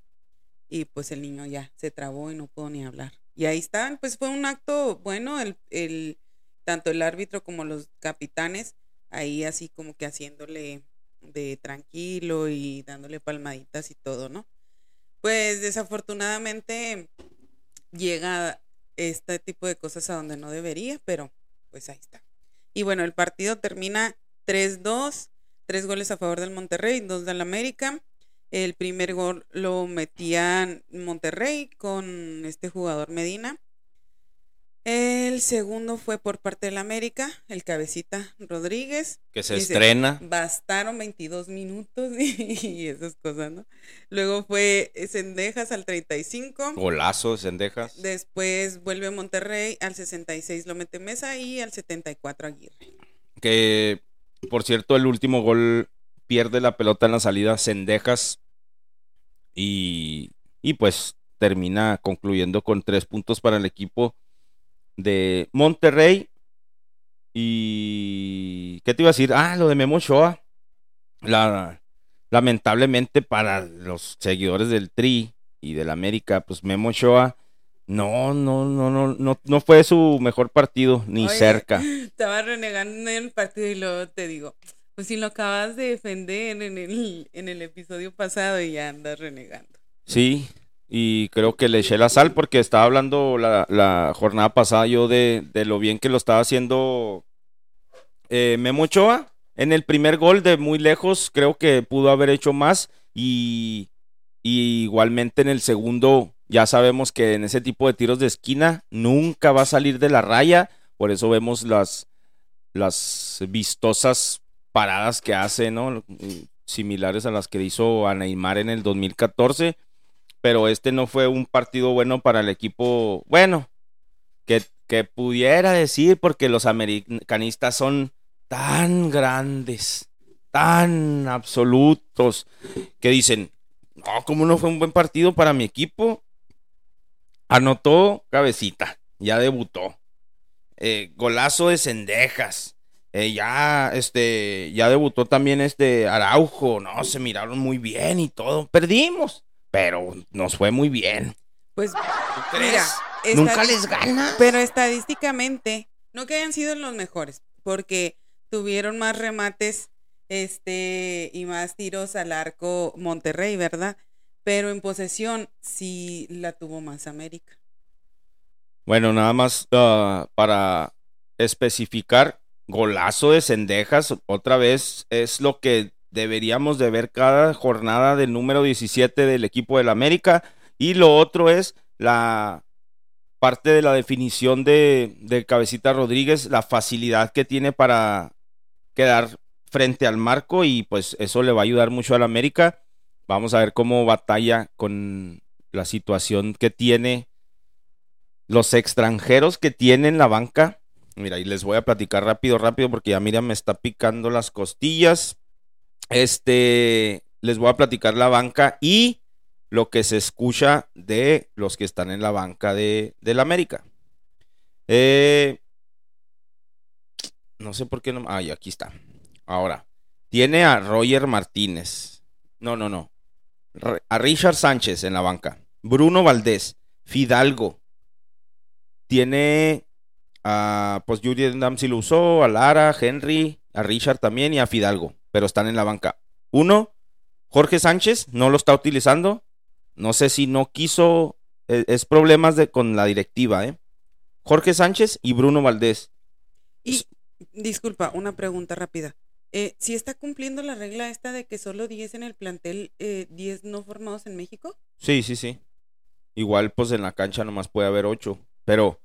Y pues el niño ya se trabó y no pudo ni hablar. Y ahí estaban, pues fue un acto bueno, el, el, tanto el árbitro como los capitanes, ahí así como que haciéndole de tranquilo y dándole palmaditas y todo, ¿no? Pues desafortunadamente llega este tipo de cosas a donde no debería, pero pues ahí está. Y bueno, el partido termina 3-2, tres goles a favor del Monterrey, dos del América. El primer gol lo metían Monterrey con este jugador Medina. El segundo fue por parte del América, el cabecita Rodríguez. Que se estrena. Bastaron 22 minutos y, esas cosas, ¿no? Luego fue Cendejas al 35. Golazo de Cendejas. Después vuelve Monterrey, al 66 lo mete Mesa y al 74 Aguirre. Que, por cierto, el último gol pierde la pelota en la salida Cendejas y, y pues termina concluyendo con tres puntos para el equipo de Monterrey. Y. ¿Qué te iba a decir? Ah, lo de Memo Shoa. La, lamentablemente para los seguidores del Tri y del América, pues Memo Shoa. No, no, no, no, no, no fue su mejor partido, ni cerca. Estaba renegando en el partido y luego te digo, pues si lo acabas de defender en el, en el episodio pasado y ya andas renegando. Sí, y creo que le eché la sal porque estaba hablando la, jornada pasada yo de, lo bien que lo estaba haciendo eh, Memo Ochoa. En el primer gol de muy lejos creo que pudo haber hecho más y igualmente en el segundo ya sabemos que en ese tipo de tiros de esquina nunca va a salir de la raya, por eso vemos las, las vistosas paradas que hace, ¿no? Similares a las que hizo a Neymar en el 2014. Pero este no fue un partido bueno para el equipo. Bueno, que, que pudiera decir, porque los americanistas son tan grandes, tan absolutos, que dicen, no, como no fue un buen partido para mi equipo. Anotó cabecita, ya debutó. Eh, golazo de cendejas. Eh, ya, este, ya debutó también este Araujo, ¿no? Se miraron muy bien y todo. Perdimos, pero nos fue muy bien. Pues, mira, nunca les gana. Pero estadísticamente, no que hayan sido los mejores, porque tuvieron más remates, este, y más tiros al arco Monterrey, ¿verdad? Pero en posesión sí la tuvo más América. Bueno, nada más ah, para especificar, golazo de Cendejas, otra vez es lo que deberíamos de ver cada jornada del número 17 del equipo del América. Y lo otro es la parte de la definición de, de Cabecita Rodríguez, la facilidad que tiene para quedar frente al marco y pues eso le va a ayudar mucho al América. Vamos a ver cómo batalla con la situación que tiene los extranjeros que tienen la banca. Mira, y les voy a platicar rápido, rápido, porque ya mira, me está picando las costillas. Este, les voy a platicar la banca y lo que se escucha de los que están en la banca de, la América. Eh, no sé por qué no. Ay, aquí está. Ahora, tiene a Roger Martínez. No, no, no. A Richard Sánchez en la banca. Bruno Valdés. Fidalgo. Tiene a, pues, Julian Damsi lo usó, a Lara, Henry, a Richard también y a Fidalgo. Pero están en la banca. Uno, Jorge Sánchez no lo está utilizando. No sé si no quiso. E, es, problemas de, con la directiva, ¿eh? Jorge Sánchez y Bruno Valdés. Y, disculpa, una pregunta rápida. Eh, ¿Si está cumpliendo la regla esta de que solo 10 en el plantel, eh, 10 no formados en México? Sí, sí, sí. Igual, pues en la cancha nomás puede haber 8. Pero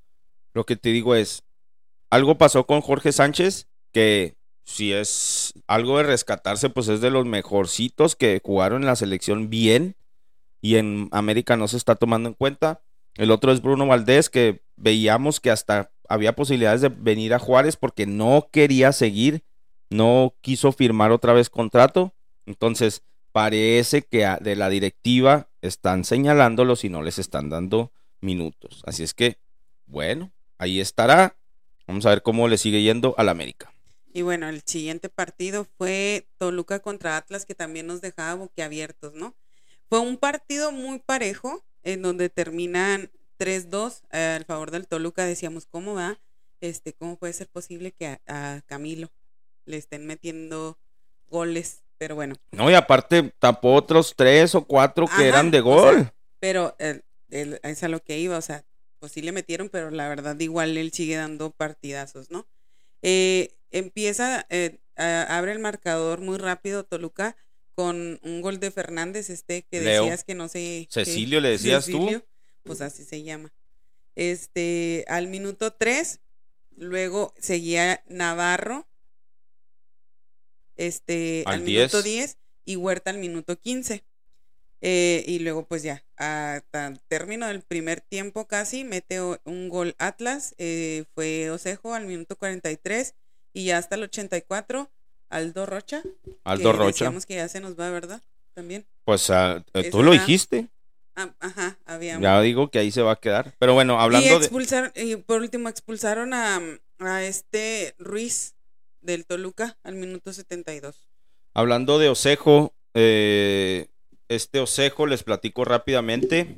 lo que te digo es, algo pasó con Jorge Sánchez que si es algo de rescatarse, pues es de los mejorcitos que jugaron en la selección bien y en América no se está tomando en cuenta. El otro es Bruno Valdés, que veíamos que hasta había posibilidades de venir a Juárez porque no quería seguir, no quiso firmar otra vez contrato. Entonces, parece que de la directiva están señalándolos y no les están dando minutos. Así es que, bueno, ahí estará. Vamos a ver cómo le sigue yendo al América. Y bueno, el siguiente partido fue Toluca contra Atlas, que también nos dejaba boquiabiertos, ¿no? Fue un partido muy parejo, en donde terminan 3-2 eh, al favor del Toluca. Decíamos, ¿cómo va? Este, ¿Cómo puede ser posible que a, Camilo le estén metiendo goles? Pero bueno. No, y aparte tapó otros tres o cuatro que eran de gol. pero es a lo que iba, o sea, pues sí le metieron, pero la verdad igual él sigue dando partidazos, ¿no? Eh, empieza, eh, abre el marcador muy rápido Toluca con un gol de Fernández, este que decías que no sé. Cecilio, le decías tú. Pues así se llama. Este, al minuto 3, luego seguía Navarro, este, al, minuto 10 y Huerta al minuto 15. Eh, y luego, pues ya, hasta término del primer tiempo casi, mete un gol Atlas, eh, fue Osejo al minuto 43 y ya hasta el 84, Aldo Rocha. Aldo Rocha. Decíamos que ya se nos va, ¿verdad? También. Pues ah, eh, tú lo dijiste. Ah, ajá, habíamos. Ya digo que ahí se va a quedar. Pero bueno, hablando de. Y por último, expulsaron a, a este Ruiz del Toluca al minuto 72. Hablando de Osejo, eh, este Osejo, les platico rápidamente.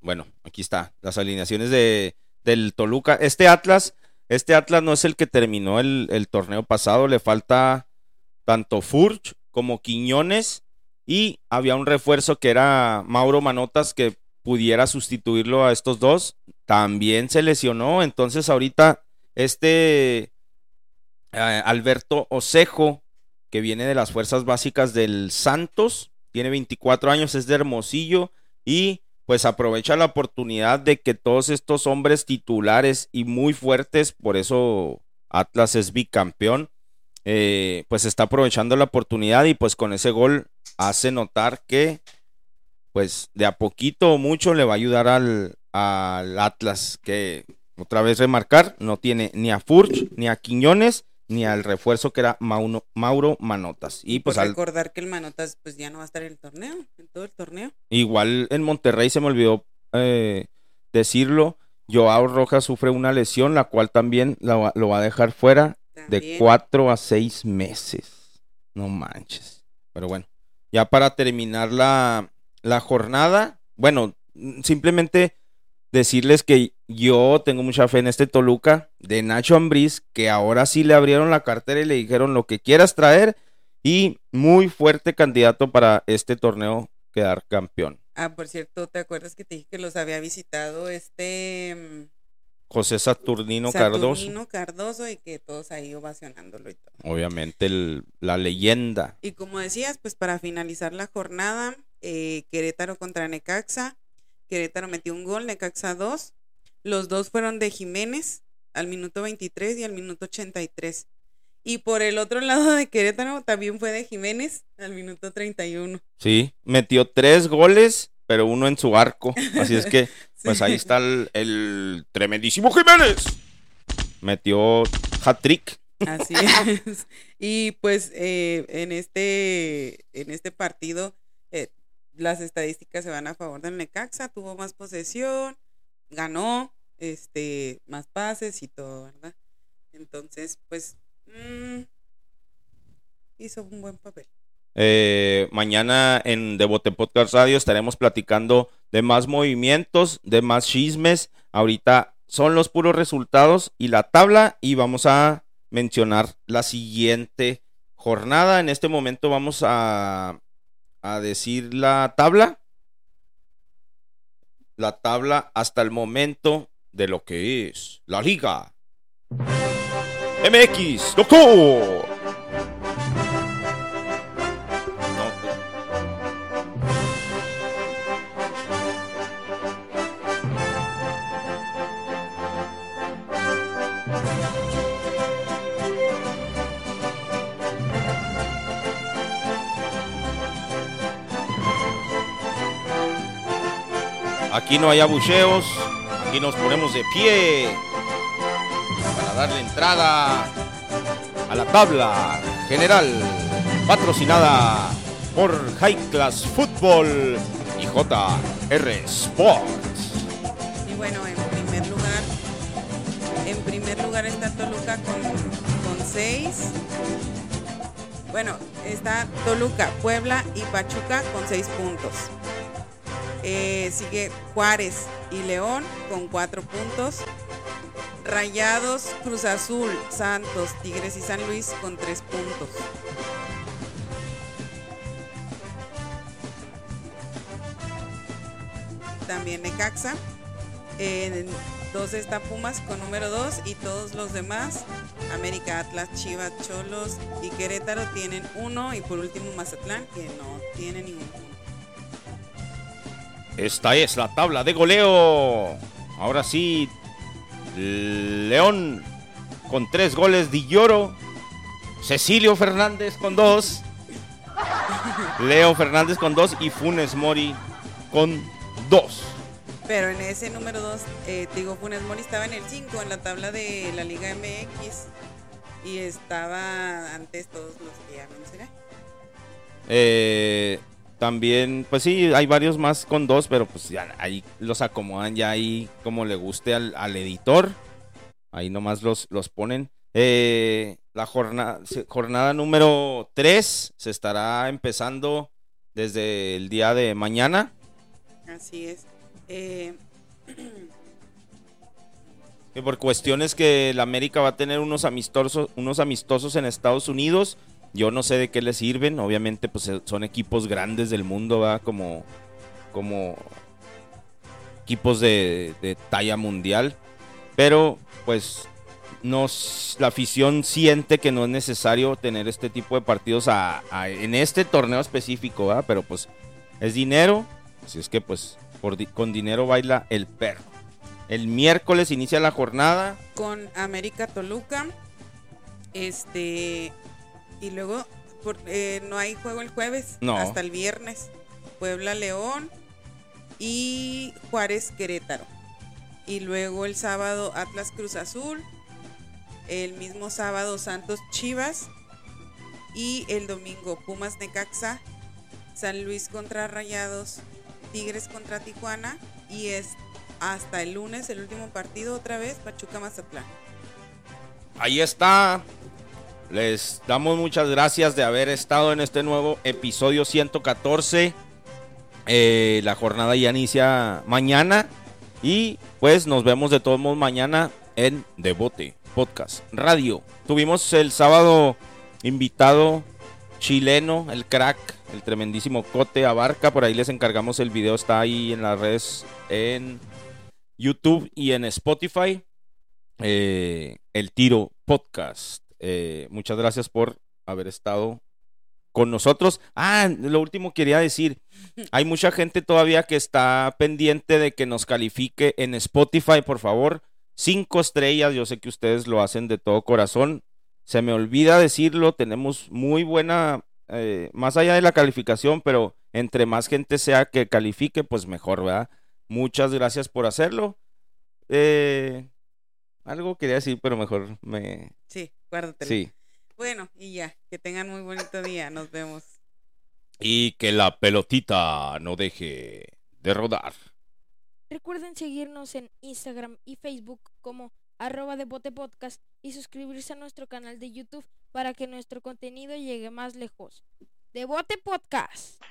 Bueno, aquí está, las alineaciones de, del Toluca. Este Atlas, este Atlas no es el que terminó el, torneo pasado, le falta tanto Furch como Quiñones y había un refuerzo que era Mauro Manotas que pudiera sustituirlo a estos dos. También se lesionó, entonces ahorita este eh, Alberto Osejo que viene de las fuerzas básicas del Santos, tiene 24 años, es de Hermosillo y pues aprovecha la oportunidad de que todos estos hombres titulares y muy fuertes, por eso Atlas es bicampeón, eh, pues está aprovechando la oportunidad y pues con ese gol hace notar que pues de a poquito o mucho le va a ayudar al, al Atlas, que otra vez remarcar, no tiene ni a Furch ni a Quiñones ni al refuerzo que era Mauro Manotas. Y pues al... recordar que el Manotas pues ya no va a estar en el torneo, en todo el torneo. Igual en Monterrey se me olvidó eh, decirlo, Joao Rojas sufre una lesión, la cual también lo va a dejar fuera de cuatro a seis meses. No manches. Pero bueno, ya para terminar la, la jornada, bueno, simplemente decirles que yo tengo mucha fe en este Toluca de Nacho Ambriz, que ahora sí le abrieron la cartera y le dijeron lo que quieras traer y muy fuerte candidato para este torneo quedar campeón. Ah, por cierto, ¿te acuerdas que te dije que los había visitado este mm, José Saturnino, Cardoso? Saturnino Cardoso y que todos ahí ovacionándolo y todo. Obviamente la leyenda. Y como decías, pues para finalizar la jornada, eh, Querétaro contra Necaxa, Querétaro metió un gol, Necaxa 2. Los dos fueron de Jiménez al minuto 23 y al minuto 83. Y por el otro lado de Querétaro también fue de Jiménez al minuto 31. Sí, metió tres goles pero uno en su arco. Así es que, pues ahí está el, tremendísimo Jiménez. Metió hat-trick. Así es. Y pues eh, en, este, en este partido las estadísticas se van a favor del Necaxa. Tuvo más posesión, ganó, este, más pases y todo, ¿verdad? Entonces, pues, mm, hizo un buen papel. Eh, mañana en Devote Podcast Radio estaremos platicando de más movimientos, de más chismes. Ahorita son los puros resultados y la tabla y vamos a mencionar la siguiente jornada. En este momento vamos a, a decir la tabla. La tabla hasta el momento de lo que es la liga. MX, doctor. Aquí no hay abucheos, aquí nos ponemos de pie para darle entrada a la tabla general patrocinada por High Class Football y JR Sports. Y bueno, en primer lugar, en primer lugar está Toluca con, con seis. Bueno, está Toluca, Puebla y Pachuca con seis puntos. Eh, sigue Juárez y León con cuatro puntos. Rayados, Cruz Azul, Santos, Tigres y San Luis con tres puntos. También Necaxa. En dos está Pumas con número dos y todos los demás, América, Atlas, Chivas, Cholos y Querétaro tienen uno y por último Mazatlán que no tiene ningún punto. Esta es la tabla de goleo. Ahora sí, León con tres goles de Lloro. Cecilio Fernández con dos. Leo Fernández con dos y Funes Mori con dos. Pero en ese número dos, eh, digo, Funes Mori estaba en el 5 en la tabla de la Liga MX y estaba antes todos los que ya mencioné. Eh, también, pues sí, hay varios más con dos, pero pues ya ahí los acomodan ya ahí como le guste al, editor. Ahí nomás los, los ponen. Eh, la jornada, jornada número 3 se estará empezando desde el día de mañana. Así es. Eh... por cuestiones que la América va a tener unos amistosos, unos amistosos en Estados Unidos yo no sé de qué les sirven, obviamente pues eh, son equipos grandes del mundo, va como como equipos de, talla mundial, pero pues nos, la afición siente que no es necesario tener este tipo de partidos en este torneo específico, ¿va? pero pues es dinero, así es que pues con dinero baila el perro. El miércoles inicia la jornada. Con América Toluca. Este, y luego eh, no hay juego el jueves, hasta el viernes. Puebla León y Juárez Querétaro. Y luego el sábado Atlas Cruz Azul. El mismo sábado Santos Chivas. Y el domingo Pumas Necaxa. San Luis contra Rayados. Tigres contra Tijuana. Y es hasta el lunes el último partido otra vez Pachuca Mazatlán. Ahí está les damos muchas gracias de haber estado en este nuevo episodio 114. Eh, la jornada ya inicia mañana. Y pues nos vemos de todos modos mañana en Devote Podcast Radio. Tuvimos el sábado invitado chileno, el crack, el tremendísimo Cote Abarca. Por ahí les encargamos el video, está ahí en las redes, en YouTube y en Spotify. Eh, el Tiro Podcast. Eh, muchas gracias por haber estado con nosotros. Ah, lo último quería decir, hay mucha gente todavía que está pendiente de que nos califique en Spotify, por favor. Cinco estrellas, yo sé que ustedes lo hacen de todo corazón. Se me olvida decirlo, tenemos muy buena eh, más allá de la calificación, pero entre más gente sea que califique, pues mejor, ¿verdad? Muchas gracias por hacerlo. Eh, algo quería decir, pero mejor me... Sí, guárdatelo. Sí. Bueno, y ya, que tengan muy bonito día, nos vemos. Y que la pelotita no deje de rodar. Recuerden seguirnos en Instagram y Facebook como arroba de bote podcast y suscribirse a nuestro canal de YouTube para que nuestro contenido llegue más lejos. De bote podcast.